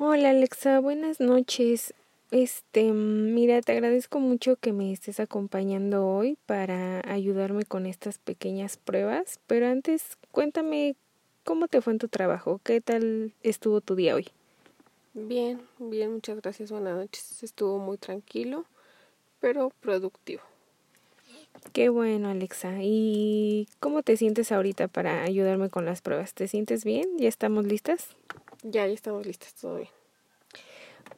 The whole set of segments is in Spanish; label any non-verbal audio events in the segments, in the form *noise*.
Hola Alexa, buenas noches. Este, mira, te agradezco mucho que me estés acompañando hoy para ayudarme con estas pequeñas pruebas, pero antes cuéntame cómo te fue en tu trabajo, qué tal estuvo tu día hoy. Bien, bien, muchas gracias, buenas noches. Estuvo muy tranquilo, pero productivo. Qué bueno, Alexa. ¿Y cómo te sientes ahorita para ayudarme con las pruebas? ¿Te sientes bien? ¿Ya estamos listas? Ya, ya estamos listas, todo bien.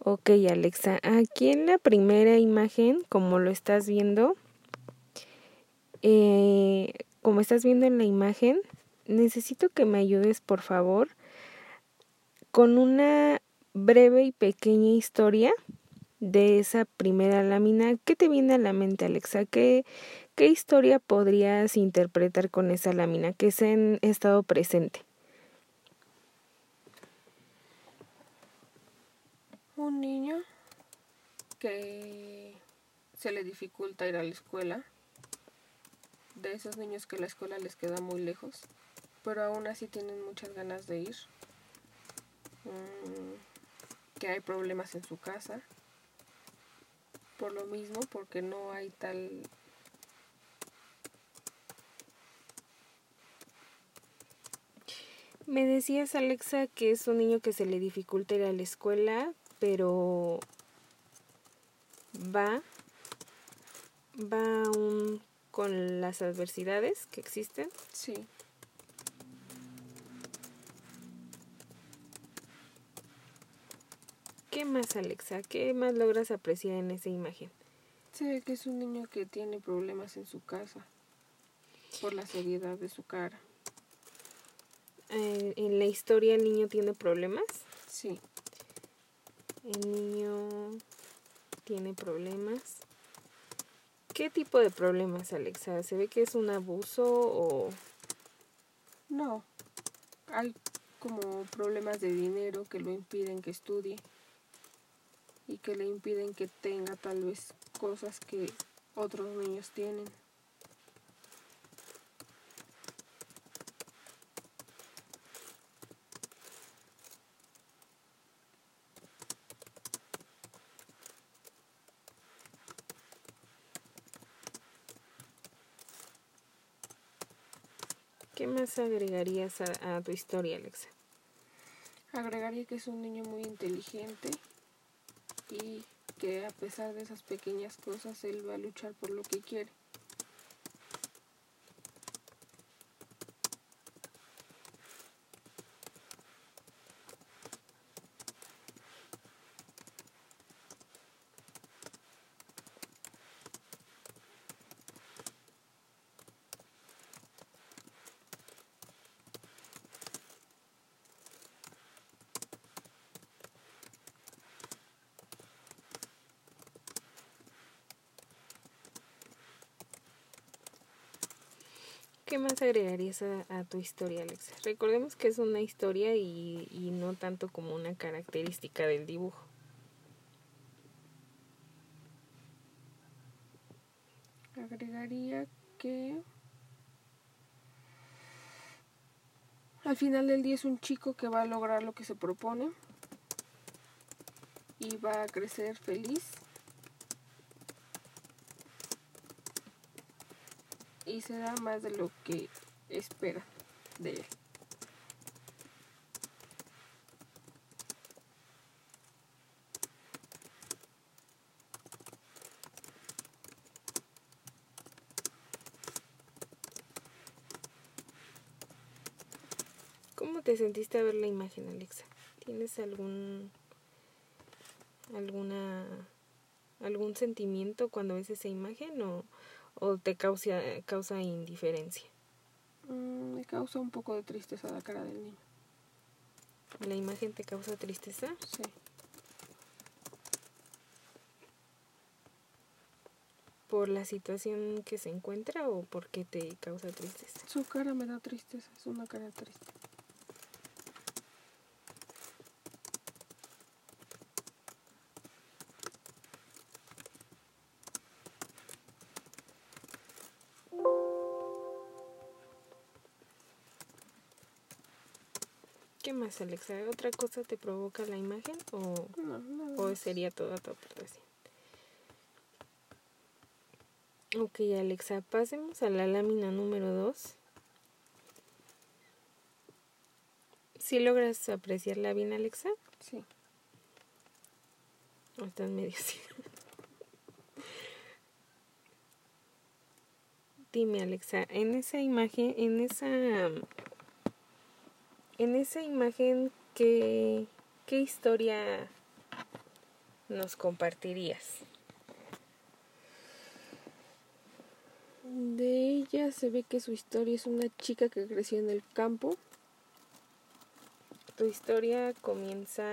Ok, Alexa. Aquí en la primera imagen, como lo estás viendo, eh, como estás viendo en la imagen, necesito que me ayudes, por favor, con una breve y pequeña historia de esa primera lámina. ¿Qué te viene a la mente, Alexa? ¿Qué, qué historia podrías interpretar con esa lámina que se en estado presente? Un niño que se le dificulta ir a la escuela, de esos niños que la escuela les queda muy lejos, pero aún así tienen muchas ganas de ir, mm, que hay problemas en su casa, por lo mismo, porque no hay tal Me decías, Alexa, que es un niño que se le dificulta ir a la escuela, pero va, va aún con las adversidades que existen. Sí. ¿Qué más, Alexa? ¿Qué más logras apreciar en esa imagen? Se ve que es un niño que tiene problemas en su casa por la seriedad de su cara. Eh, en la historia el niño tiene problemas. Sí. El niño tiene problemas. ¿Qué tipo de problemas, Alexa? ¿Se ve que es un abuso o...? No. Hay como problemas de dinero que lo impiden que estudie y que le impiden que tenga tal vez cosas que otros niños tienen. ¿Qué más agregarías a, a, tu historia, Alexa? Agregaría que es un niño muy inteligente y que a pesar de esas pequeñas cosas él va a luchar por lo que quiere. ¿Qué más agregarías a, tu historia, Alexa? Recordemos que es una historia y no tanto como una característica del dibujo. Agregaría que al final del día es un chico que va a lograr lo que se propone y va a crecer feliz se da más de lo que espera de él. ¿Cómo te sentiste a ver la imagen, Alexa? ¿Tienes algún alguna algún sentimiento cuando ves esa imagen o, o te causa, causa indiferencia? Mm, me causa un poco de tristeza la cara del niño. ¿La imagen te causa tristeza? Sí. ¿Por la situación que se encuentra o por qué te causa tristeza? Su cara me da tristeza, es una cara triste. Más, Alexa? ¿Otra cosa te provoca la imagen o, No, nada o sería toda tu aportación? Ok, Alexa, pasemos a la lámina número 2. ¿Sí logras apreciarla bien, Alexa? Sí. ¿O estás medio así? Dime, Alexa, en esa imagen, en esa, en esa imagen, ¿qué, qué historia nos compartirías? De ella se ve que su historia es una chica que creció en el campo. ¿Tu historia comienza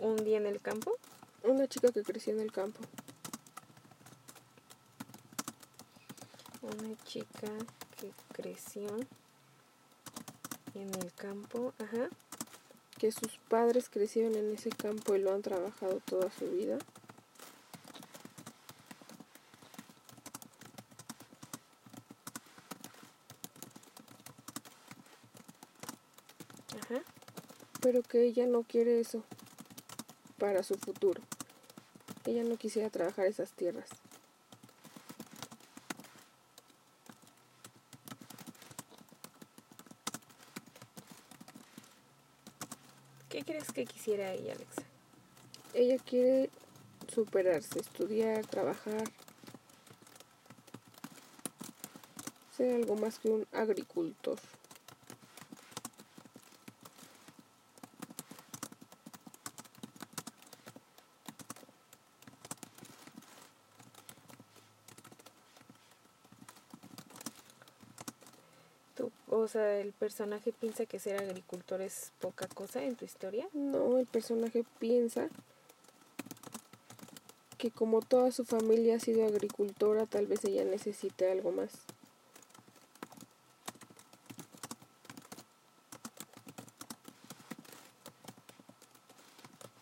un día en el campo? Una chica que creció en el campo. Una chica que creció en el campo, ajá. Que sus padres crecieron en ese campo y lo han trabajado toda su vida. Ajá. Pero que ella no quiere eso para su futuro. Ella no quisiera trabajar esas tierras. ¿Qué crees que quisiera ella, Alexa? Ella quiere superarse, estudiar, trabajar, ser algo más que un agricultor. ¿Tú, o sea, el personaje piensa que ser agricultor es poca cosa en tu historia? No, el personaje piensa que como toda su familia ha sido agricultora, tal vez ella necesite algo más.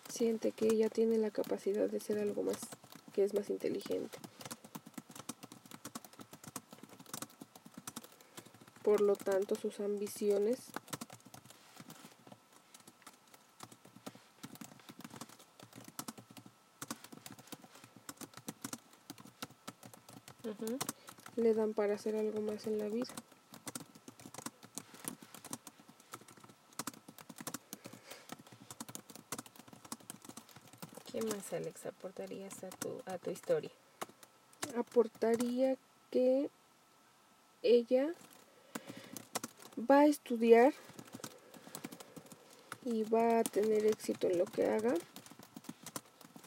Siente que ella tiene la capacidad de ser algo más, que es más inteligente. Por lo tanto, sus ambiciones le dan para hacer algo más en la vida. ¿Qué más, Alexa, aportarías a tu, a tu historia? aportaría que ella va a estudiar y va a tener éxito en lo que haga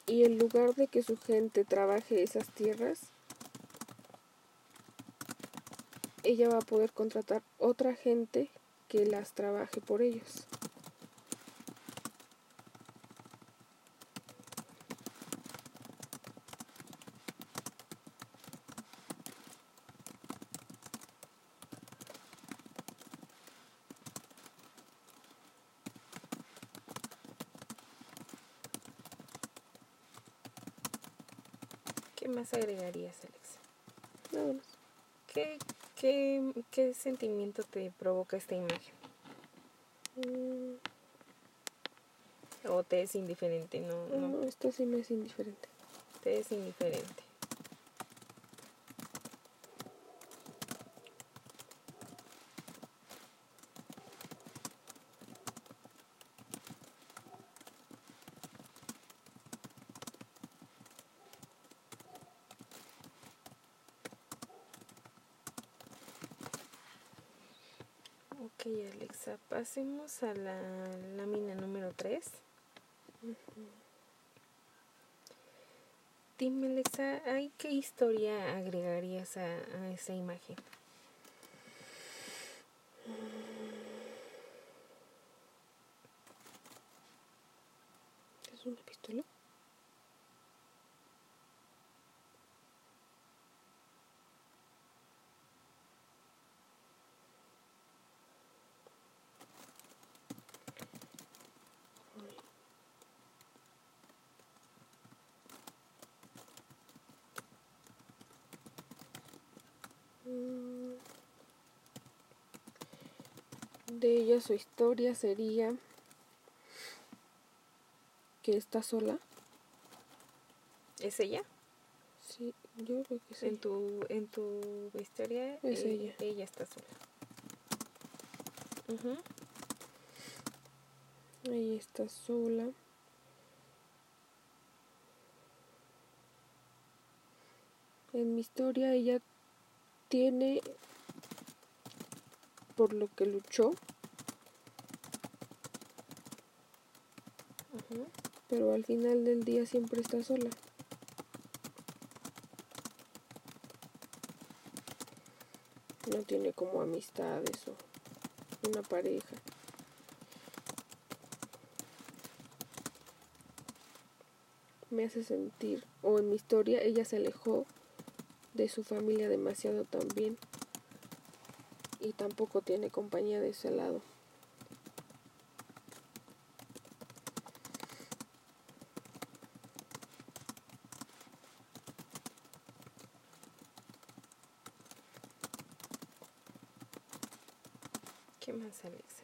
y en lugar de que su gente trabaje esas tierras ella va a poder contratar otra gente que las trabaje por ellos. ¿Qué más agregarías, Alexa? Nada más. ¿Qué, qué, qué sentimiento te provoca esta imagen? Mm, ¿O te es indiferente? No, no, no, esto sí me es indiferente. te es indiferente. Ok, Alexa, pasemos a la lámina número 3. Dime, Alexa, ¿hay qué historia agregarías a, a esa imagen? ¿Es una pistola? Mm. De ella su historia sería que está sola. ¿Es ella? Sí, yo creo que sí. En tu, en tu historia Es eh, ella. ella está sola. Ujú. Ella está sola. En mi historia ella tiene por lo que luchó, Pero al final del día siempre está sola. No tiene como amistades o una pareja. Me hace sentir, o en mi historia, ella se alejó de su familia demasiado también y tampoco tiene compañía de ese lado. ¿Qué más, Alexa?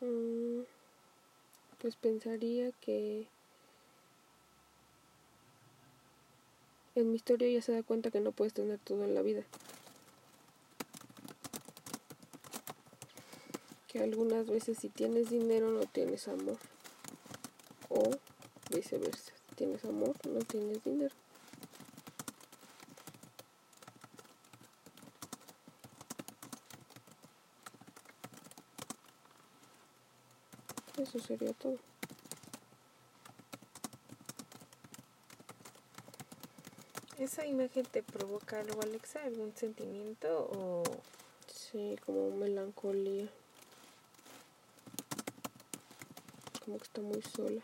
Mm, Pues pensaría que en mi historia ella se da cuenta que no puedes tener todo en la vida. Que algunas veces si tienes dinero no tienes amor. O viceversa. Si tienes amor no tienes dinero. Eso sería todo. ¿Esa imagen te provoca algo, Alexa? ¿Algún sentimiento o Sí, como melancolía. Como que está muy sola.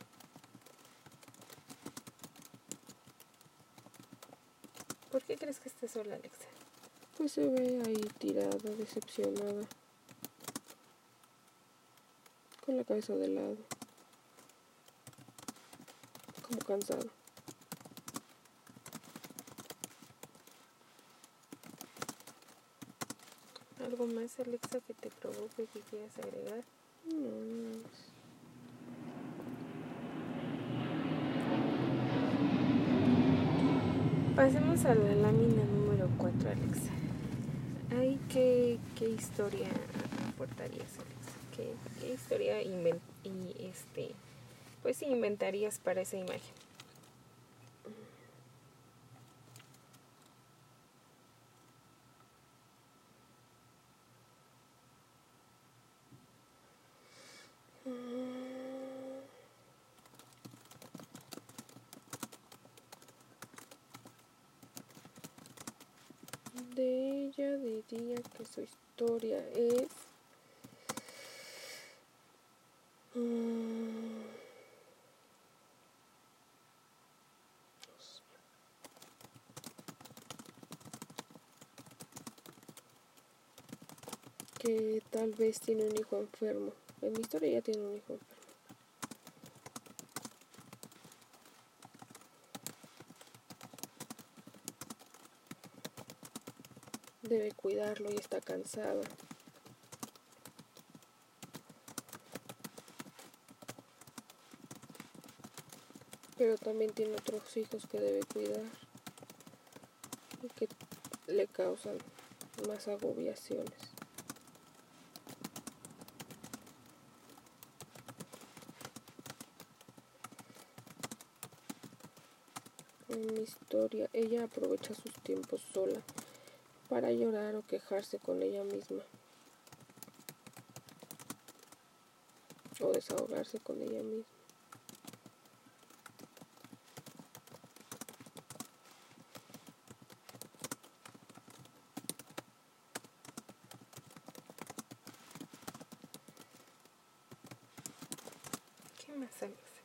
por qué crees que estés sola, Alexa? Pues se ve ahí tirada, decepcionada. Con la cabeza de lado. Como cansada. ¿Algo más, Alexa, que te provoque que quieras agregar? Más. Pasemos a la lámina número 4, Alexa. Ay, ¿qué, qué historia aportarías, Alexa? ¿Qué, qué historia inven- y este, pues inventarías para esa imagen? De que su historia es... mm, que tal vez tiene un hijo enfermo. En mi historia ya tiene un hijo enfermo. Debe cuidarlo y está cansada. Pero también tiene otros hijos que debe cuidar y que le causan más agobiaciones. En mi historia, ella aprovecha sus tiempos sola para llorar o quejarse con ella misma. O desahogarse con ella misma. ¿Qué más, Alexa?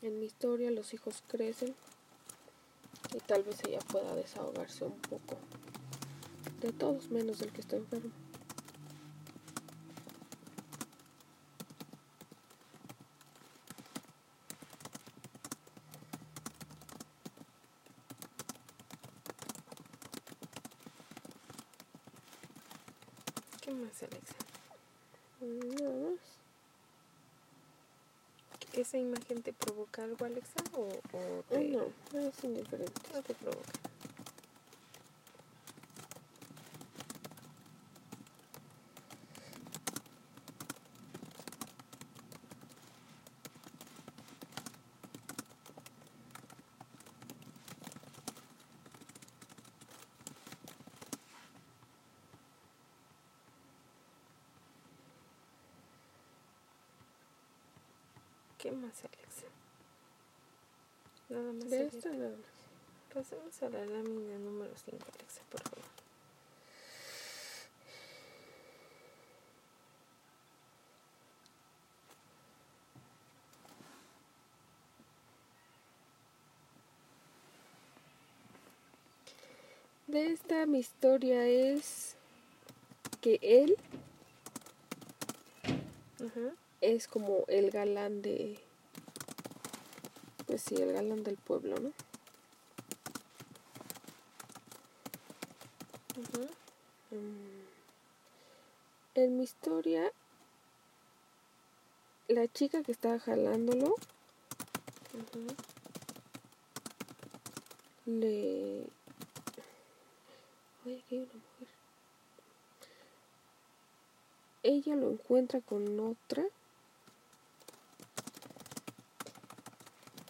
En mi historia los hijos crecen y tal vez ella pueda desahogarse un poco. De todos menos del que está enfermo. ¿Qué más, Alexa? Nada más. ¿Esa imagen te provoca algo, Alexa? ¿O, o te, no, es indiferente. no te provoca? ¿Qué más, Alexa? Más. Pasemos a la lámina número 5, Alexa, por favor. De esta mi historia es que él Ajá. es como el galán de... Pues sí, el galán del pueblo, ¿no? Mm. En mi historia, la chica que estaba jalándolo le... Oye, aquí hay una mujer. Ella lo encuentra con otra.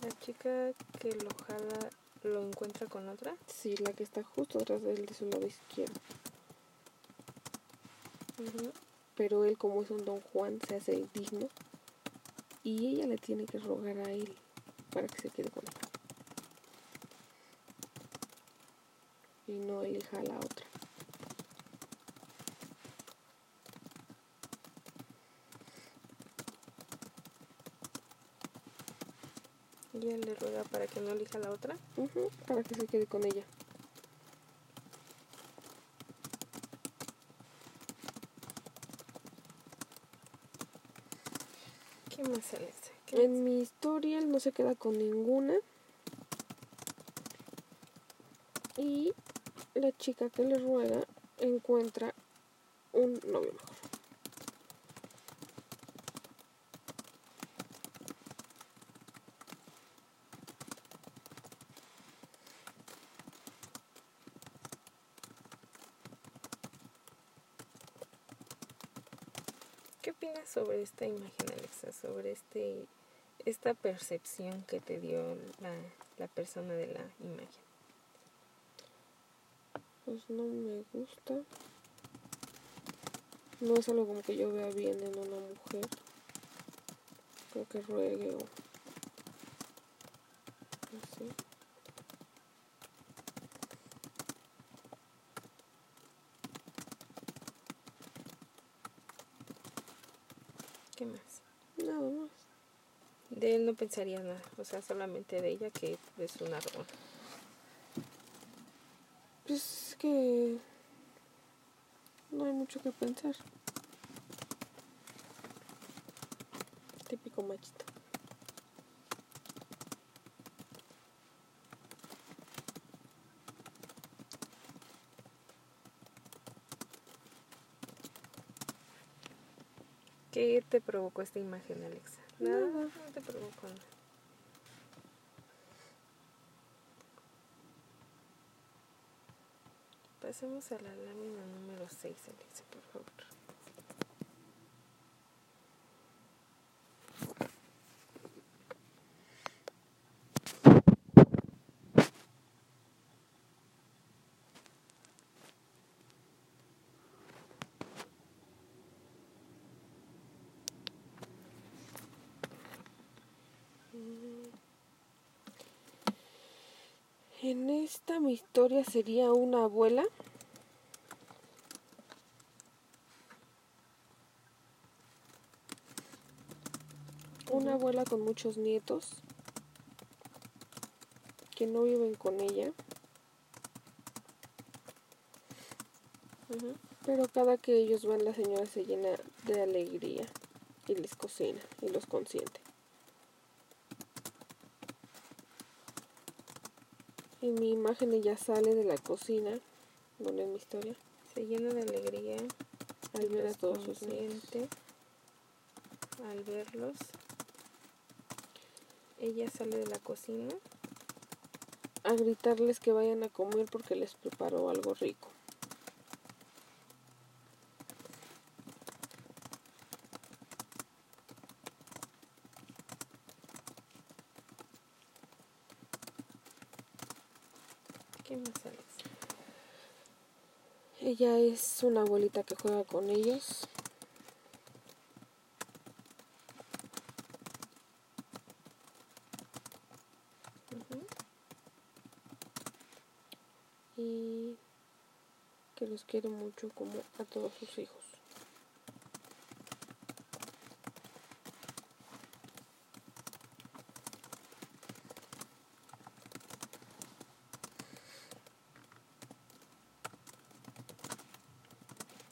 La chica que lo jala lo encuentra con otra. Sí, la que está justo atrás de él de su lado izquierdo. Pero él, como es un don Juan, se hace digno. Y ella le tiene que rogar a él para que se quede con él. Y no elija a la otra. Él le ruega para que no elija la otra. Para que se quede con ella. ¿Qué más, Alexa? ¿Qué más? En mi historia él no se queda con ninguna. Y la chica que le ruega encuentra un novio mejor. ¿Qué opinas sobre esta imagen, Alexa? Sobre este esta percepción que te dio la, la persona de la imagen. Pues no me gusta. No es algo como que yo vea bien en una mujer. Creo que ruegue o así. ¿Qué más? Nada más. De él no pensaría nada, o sea, solamente de ella que es una robona. Pues es que no hay mucho que pensar. Típico machito. ¿Qué te provocó esta imagen, Alexa? Nada, Nada. no te provocó nada. Pasemos a la lámina número 6, Alexa, por favor. En esta mi historia sería una abuela. Una abuela con muchos nietos que no viven con ella, pero cada que ellos van la señora se llena de alegría y les cocina y los consiente. En mi imagen ella sale de la cocina, bueno, en mi historia, Se llena de alegría. al los todos sus consciente al verlos. Ella sale de la cocina. A gritarles que vayan a comer porque les preparó algo rico. ¿Qué más sale? Ella es una abuelita que juega con ellos. Y que los quiere mucho como a todos sus hijos.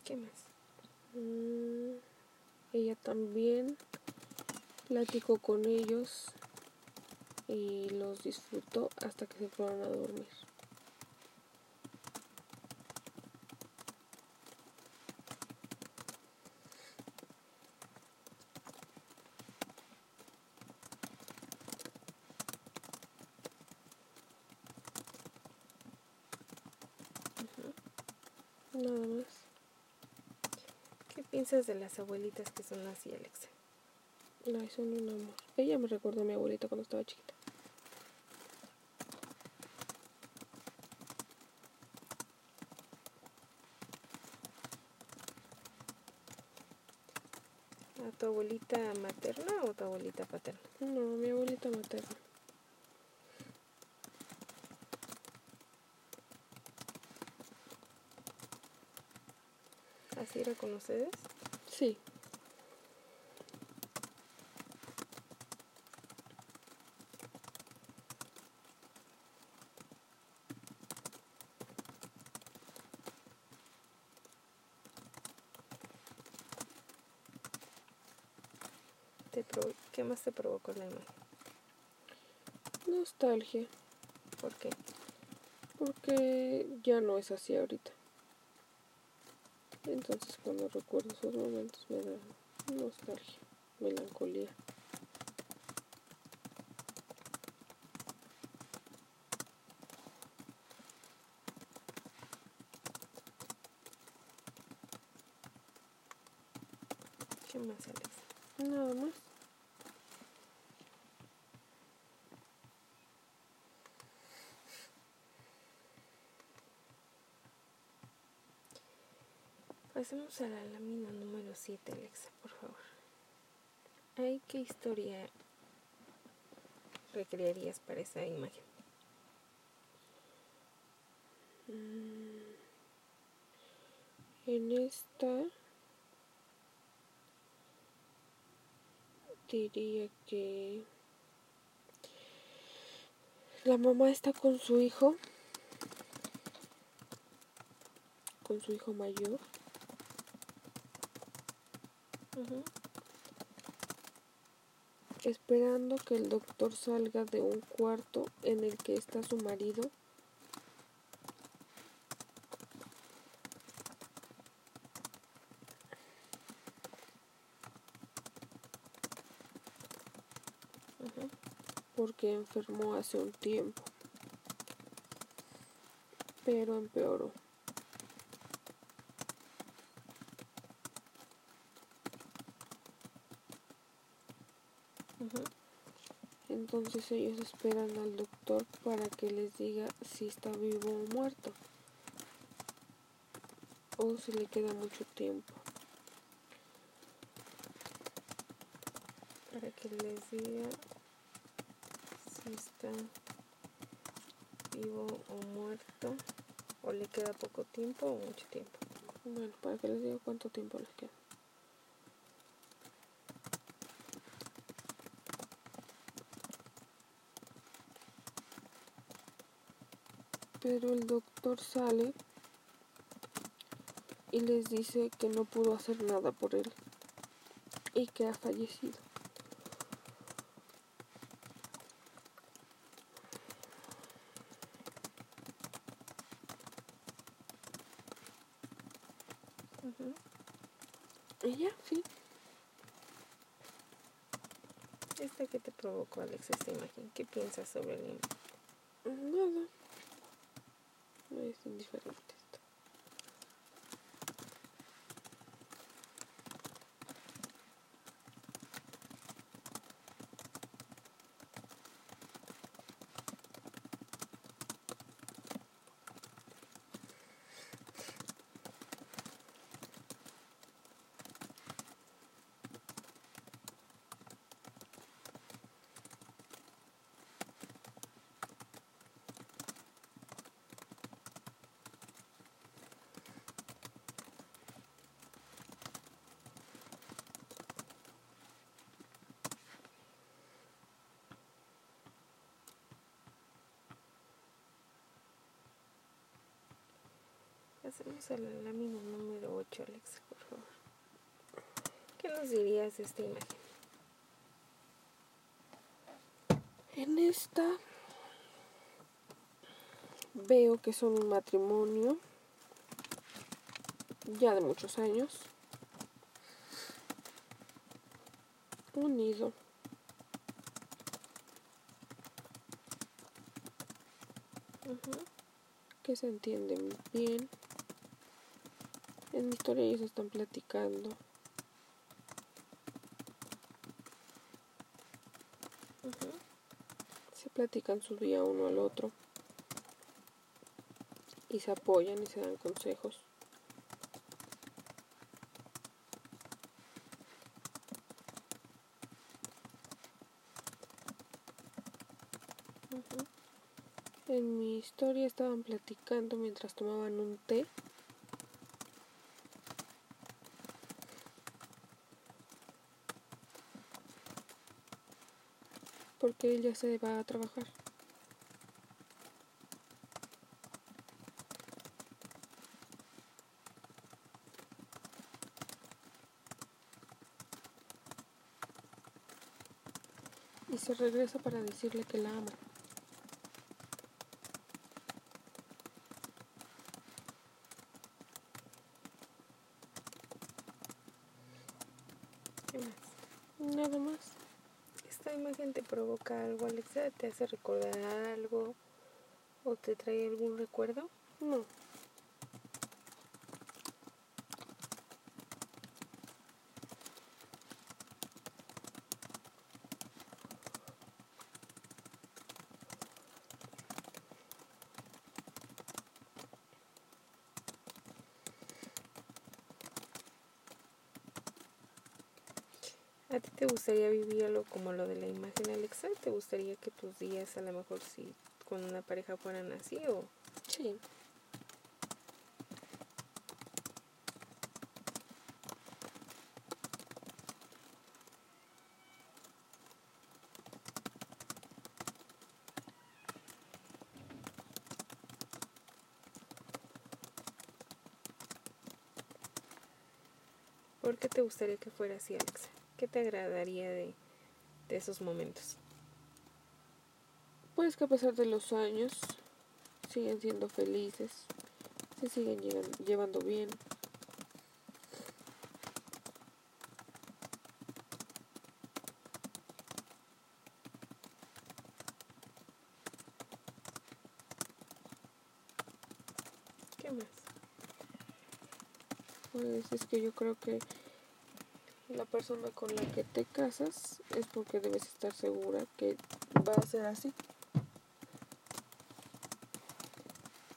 ¿Qué más? Mm, ella también platicó con ellos y los disfrutó hasta que se fueron a dormir. Nada más. ¿Qué piensas de las abuelitas que son así, Alexa? Ay, son un amor. Ella me recordó a mi abuelita cuando estaba chiquita. ¿A tu abuelita materna o tu abuelita paterna? No, mi abuelita materna. ¿Así era con ustedes? Sí. ¿Te provo- ¿Qué más te provocó la imagen? Nostalgia. ¿Por qué? Porque ya no es así ahorita. Entonces cuando recuerdo esos momentos me da nostalgia, melancolía. ¿Qué más, Alexa? Nada más. Pasemos a la lámina número 7, Alexa, por favor. Ay, ¿qué historia recrearías para esa imagen? Mm. En esta diría que la mamá está con su hijo, con su hijo mayor, Esperando que el doctor salga de un cuarto en el que está su marido. Porque enfermó hace un tiempo, pero empeoró. Entonces ellos esperan al doctor para que les diga si está vivo o muerto. O si le queda mucho tiempo. Para que les diga si está vivo o muerto, o le queda poco tiempo o mucho tiempo. Bueno, para que les diga cuánto tiempo les queda. Pero el doctor sale y les dice que no pudo hacer nada por él y que ha fallecido. Ya, sí. ¿Esta qué te provocó, Alex, esta imagen? ¿Qué piensas sobre el imagen? Nada. No es indiferente esto. Hacemos a la lámina número 8, Alex, por favor. ¿Qué nos dirías de esta imagen? En esta veo que son un matrimonio ya de muchos años, unido. Ujú. que se entienden bien. En mi historia ellos están platicando. Se platican su día uno al otro. Y se apoyan y se dan consejos. En mi historia estaban platicando mientras tomaban un té. Porque ella se va a trabajar. Y se regresa para decirle que la ama. ¿Qué más? Nada más. ¿Esta imagen te provoca algo, Alexa? ¿Te hace recordar algo? ¿O te trae algún recuerdo? No. ¿A ti te gustaría vivir algo como lo de la imagen, Alexa? ¿Te gustaría que tus días a lo mejor si con una pareja fueran así o Sí. por qué te gustaría que fuera así, Alexa? ¿Qué te agradaría de, de esos momentos? Pues que a pesar de los años siguen siendo felices, se siguen llevando bien. ¿Qué más? Pues es que yo creo que la persona con la que te casas es porque debes estar segura que va a ser así.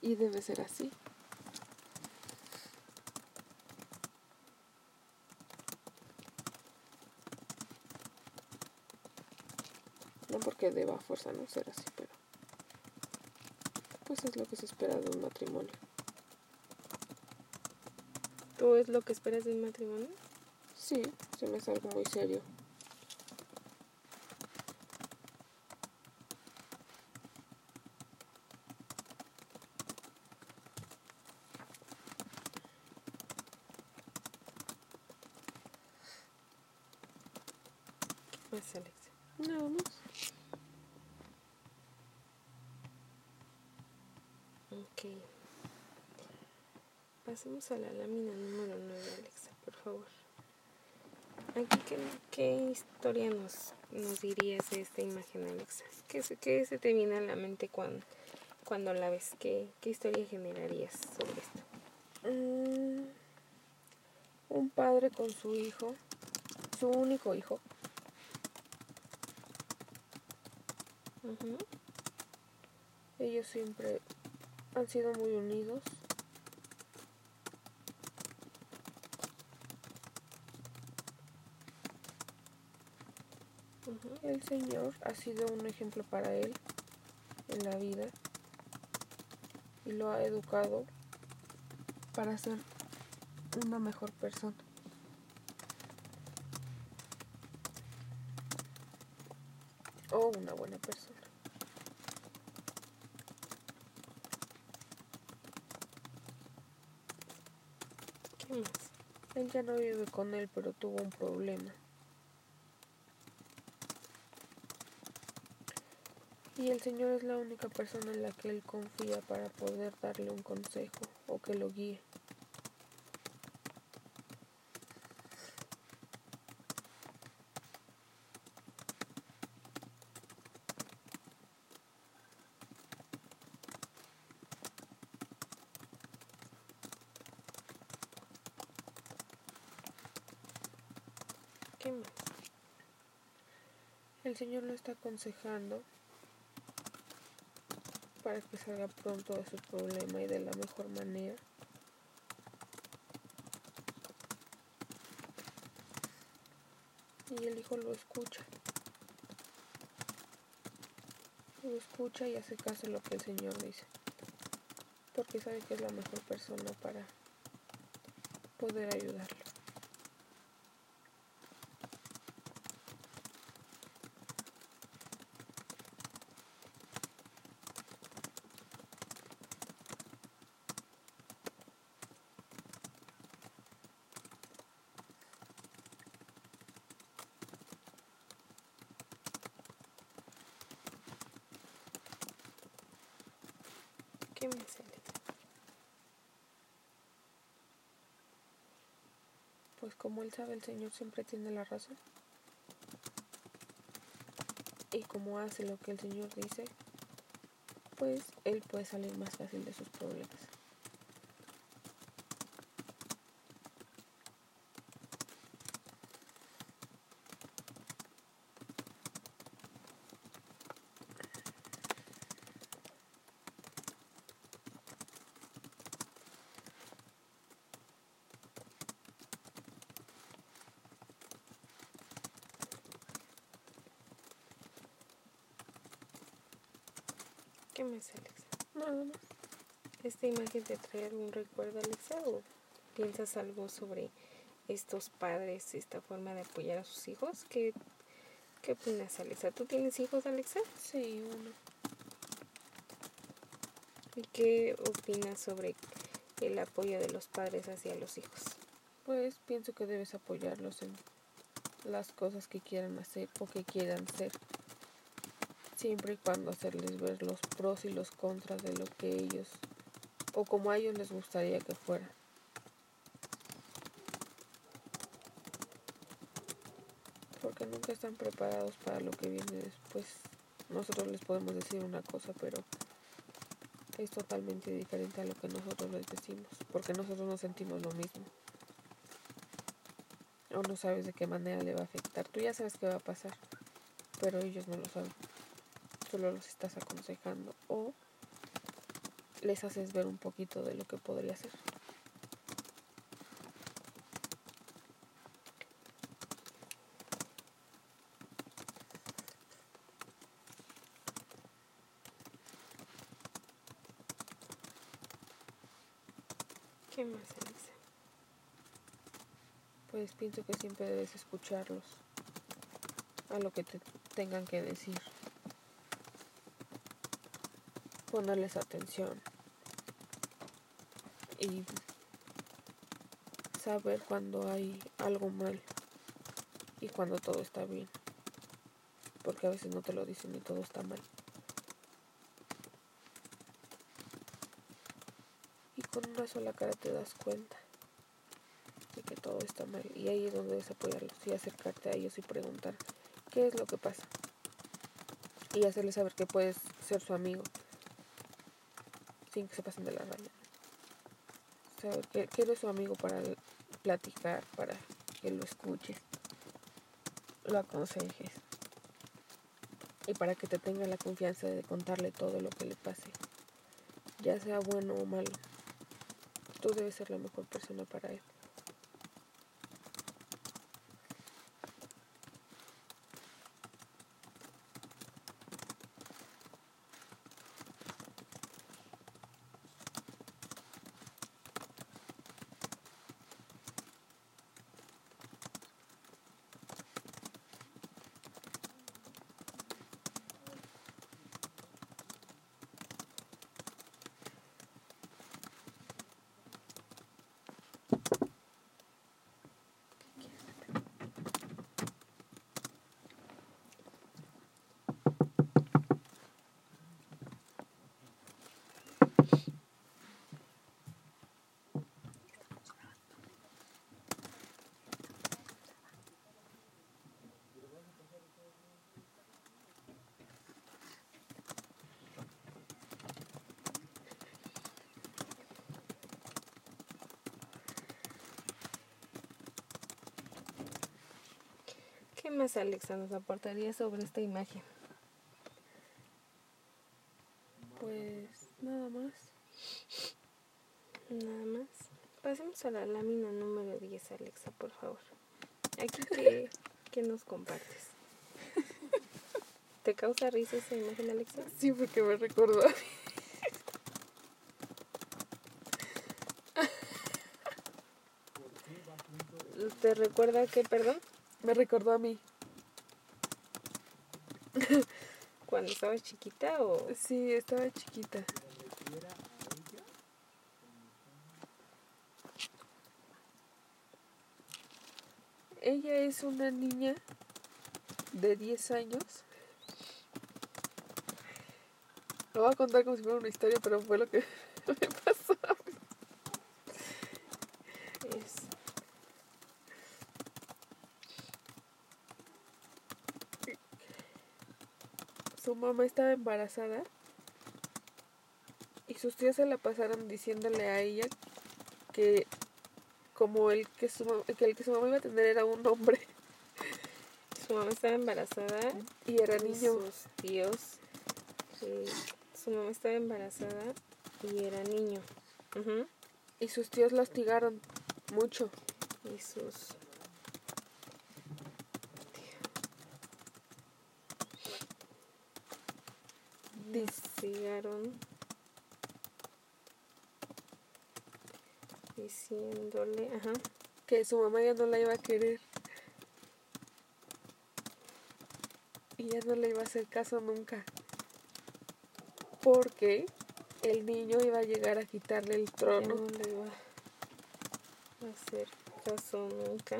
Y debe ser así. No porque deba a fuerza no ser así, pero pues es lo que se espera de un matrimonio. ¿Tú es lo que esperas de un matrimonio? Sí, se me hace algo muy serio. ¿Qué más, Alexa? Nada más. Ok. Pasemos a la lámina número 9, Alexa, por favor. Aquí, ¿qué, qué historia nos, nos dirías de esta imagen, Alexa? ¿Qué, se- qué se te viene a la mente cuando, cuando la ves? ¿Qué, ¿Qué historia generarías sobre esto? Mm, un padre con su hijo, su único hijo, ellos siempre han sido muy unidos. El Señor ha sido un ejemplo para él en la vida y lo ha educado para ser una mejor persona. O una buena persona. ¿Qué? Él ya no vive con él, pero tuvo un problema. Y el Señor es la única persona en la que él confía para poder darle un consejo o que lo guíe. El Señor lo está aconsejando para que salga pronto de su problema y de la mejor manera. Y el hijo lo escucha. Lo escucha y hace caso a lo que el Señor dice. Porque sabe que es la mejor persona para poder ayudarlo. ¿Qué más, Alexa? Pues como él sabe, el Señor siempre tiene la razón. Y como hace lo que el Señor dice, pues él puede salir más fácil de sus problemas. ¿Qué más, Alexa? Nada más. ¿Esta imagen te trae algún recuerdo, Alexa? ¿O piensas algo sobre estos padres, esta forma de apoyar a sus hijos? ¿Qué, qué opinas, Alexa? ¿Tú tienes hijos, Alexa? Sí, uno. ¿Y qué opinas sobre el apoyo de los padres hacia los hijos? Pues pienso que debes apoyarlos en las cosas que quieran hacer o que quieran ser. Siempre y cuando hacerles ver los pros y los contras de lo que ellos o como a ellos les gustaría que fuera. Porque nunca están preparados para lo que viene después. Nosotros les podemos decir una cosa, pero es totalmente diferente a lo que nosotros les decimos, porque nosotros no sentimos lo mismo. O no sabes de qué manera le va a afectar. Tú ya sabes qué va a pasar, pero ellos no lo saben. Solo los estás aconsejando o les haces ver un poquito de lo que podría ser. ¿Qué más, Alexa? Pues pienso que siempre debes escucharlos a lo que te tengan que decir. Ponerles atención. Y saber cuando hay algo mal y cuando todo está bien. Porque a veces no te lo dicen y todo está mal. Y con una sola cara te das cuenta de que todo está mal. Y ahí es donde debes apoyarlos y acercarte a ellos y preguntar qué es lo que pasa. Y hacerles saber que puedes ser su amigo que se pasen de la raya. Saber que, que su amigo para platicar, para que lo escuches, lo aconsejes y para que te tenga la confianza de contarle todo lo que le pase, ya sea bueno o malo. Tú debes ser la mejor persona para él. ¿Qué más Alexa nos aportaría sobre esta imagen? Pues nada más. Nada más. Pasemos a la lámina número 10, Alexa, por favor. Aquí que, *laughs* ¿qué nos compartes. ¿Te causa risa esa imagen, Alexa? Sí, porque me recordó. ¿Te recuerda qué, perdón? Me recordó a mí. *laughs* ¿Cuando estabas chiquita o...? Sí, estaba chiquita. Ella es una niña de 10 años. Lo voy a contar como si fuera una historia, pero fue lo que *laughs* me pasó. Es... Su mamá estaba embarazada y sus tíos se la pasaron diciéndole a ella que como el que su, que el que su mamá iba a tener era un hombre *laughs* Su mamá estaba embarazada y era niño. sus tíos... su mamá estaba embarazada y era niño. Y sus tíos la hostigaron mucho. Y sus... Distigaron diciéndole, ajá, que su mamá ya no la iba a querer. Y ya no le iba a hacer caso nunca. Porque el niño iba a llegar a quitarle el ya trono. no le iba a hacer caso nunca.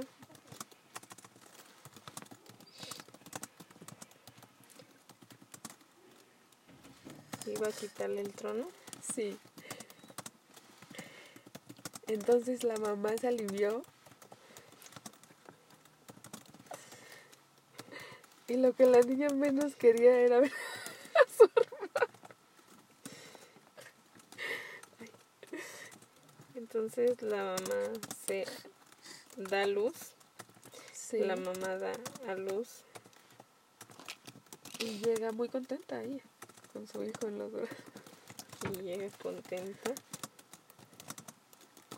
Iba a quitarle el trono. Sí. Entonces la mamá se alivió. Y lo que la niña menos quería era ver a su Entonces la mamá se da luz, Sí. la mamá da a luz Y llega muy contenta ella con su hijo en los brazos. y llega contenta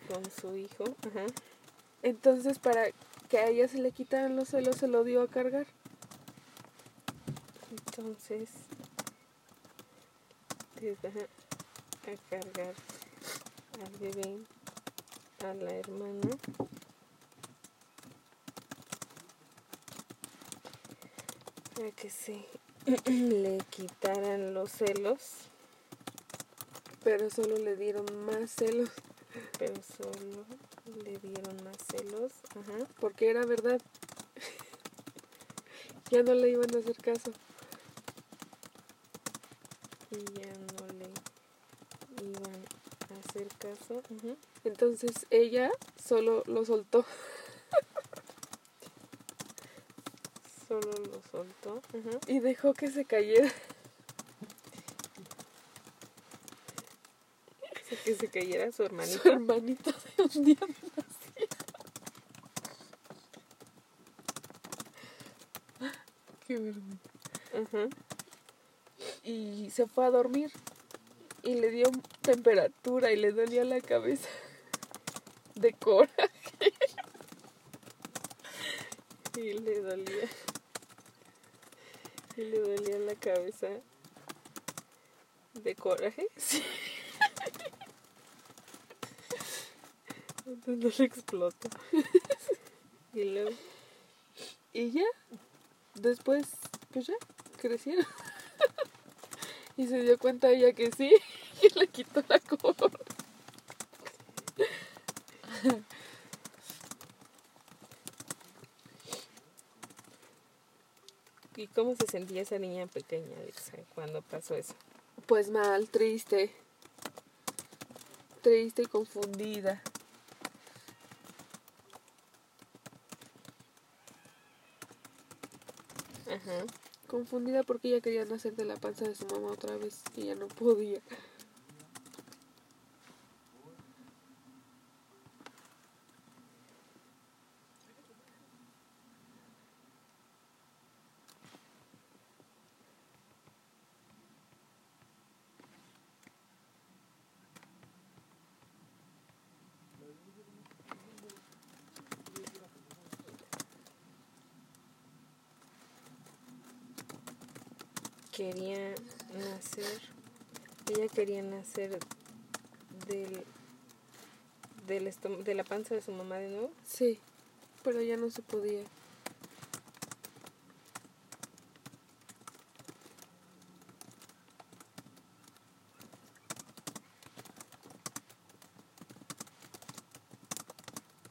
con su hijo. Ajá. Entonces para que a ella se le quitaran los celos se lo dio a cargar. Entonces les a cargar al bebé, a la hermana. Para que se *clears throat* le quitaran los celos, Pero solo le dieron más celos. *laughs* pero solo le dieron más celos. Ajá. Porque era verdad. *laughs* ya no le iban a hacer caso. Y ya no le iban a hacer caso. Entonces ella solo lo soltó. *laughs* Solo lo soltó. Y dejó que se cayera. Que se cayera su hermanito. Su hermanito de un día así. Qué vergüenza. Y se fue a dormir. Y le dio temperatura y le dolía la cabeza. De coraje. Y le dolía. Y le dolía la cabeza. ¿De coraje? *laughs* Sí. Entonces no le explotó. *laughs* Y luego. Y ya. Después, pues ya, crecieron. *laughs* y se dio cuenta ella que sí. Y le quitó la corona. Cómo se sentía esa niña pequeña, Alexa, cuando pasó eso? Pues mal, triste. Triste y confundida. Ajá. Confundida porque ella quería nacer de la panza de su mamá otra vez y ya no podía. Quería nacer. Ella quería nacer del. Del estom- de la panza de su mamá de nuevo. Sí, pero ya no se podía.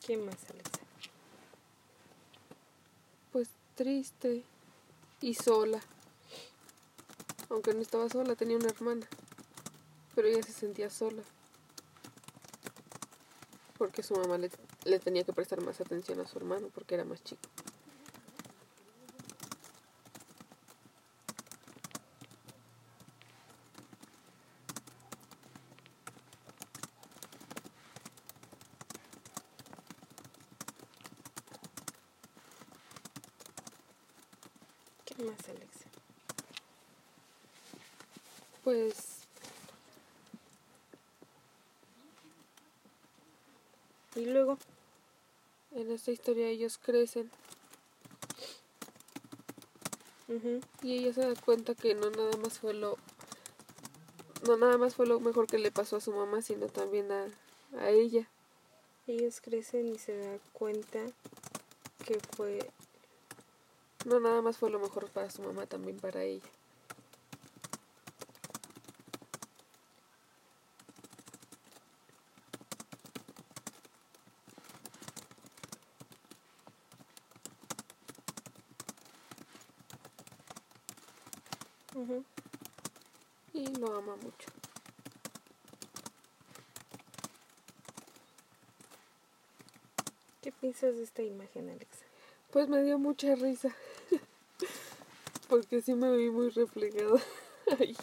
¿Qué más, Alexa? Pues triste y sola. Aunque no estaba sola, tenía una hermana. Pero ella se sentía sola. Porque su mamá le, le tenía que prestar más atención a su hermano porque era más chico. ¿Qué más, Alexa? Pues Y luego. en esta historia ellos crecen y ella se da cuenta que no nada más fue lo no nada más fue lo mejor que le pasó a su mamá, sino también a, a ella. Ellos crecen y se da cuenta que fue. No nada más fue lo mejor para su mamá, también para ella. ujú, Y lo ama mucho. ¿Qué piensas de esta imagen, Alexa? Pues me dio mucha risa. *laughs* Porque sí me vi muy reflejada *laughs* ahí.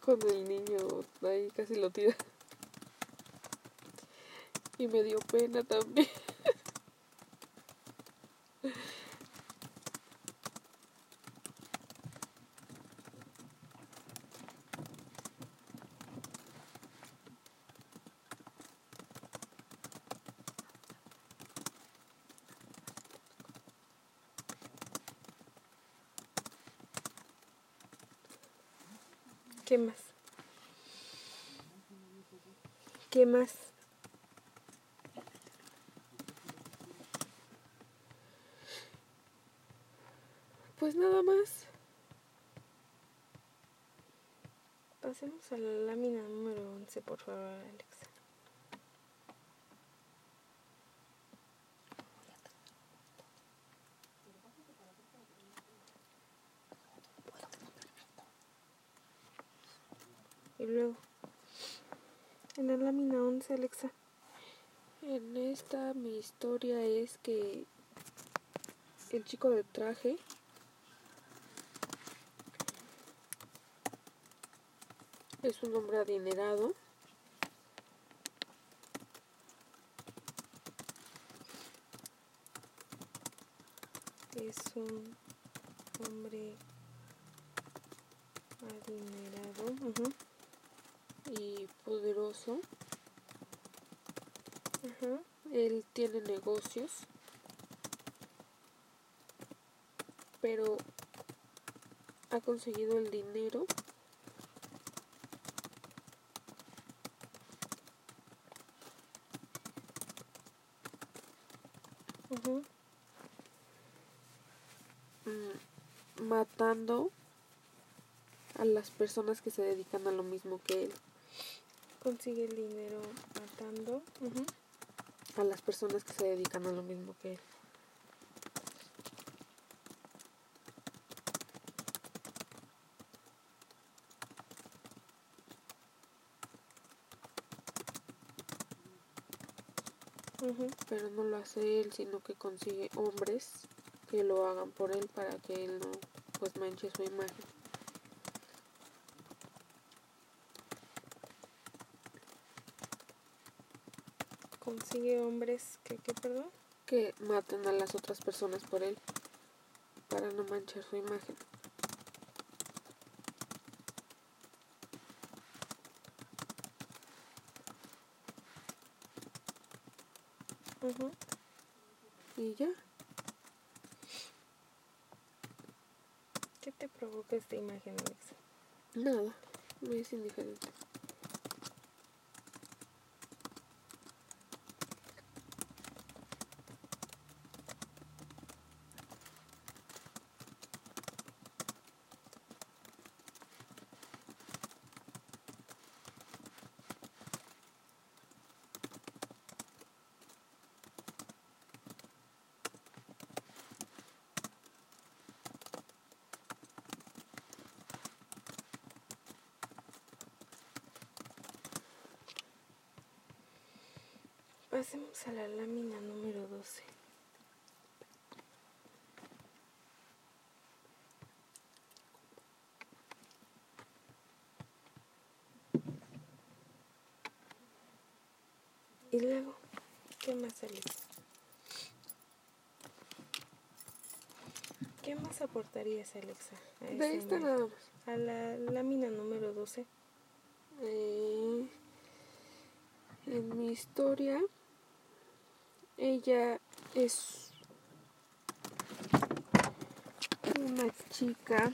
Con el niño ahí casi lo tira. Y me dio pena también. ¿Qué más? ¿Qué Pues nada más. Pasemos a la lámina número 11, por favor, Alexa. Y luego, en la lámina 11, Alexa. En esta mi historia es que el chico de traje es un hombre adinerado. Es un hombre adinerado Ujú. y poderoso. Ajá. Él tiene negocios, pero ha conseguido el dinero mm, matando a las personas que se dedican a lo mismo que él, Consigue el dinero matando. A las personas que se dedican a lo mismo que él. Pero no lo hace él, sino que consigue hombres que lo hagan por él para que él no pues manche su imagen. Consigue hombres que, ¿qué, perdón? Que maten a las otras personas por él para no manchar su imagen. Ujú. Y ya, ¿Qué te provoca esta imagen, Alexa? nada, me es indiferente. Pasemos a la lámina número 12. Y luego, ¿qué más, Alexa? ¿Qué más aportarías, Alexa? a De esta nada más. A la lámina número 12. Eh, en mi historia, ella es una chica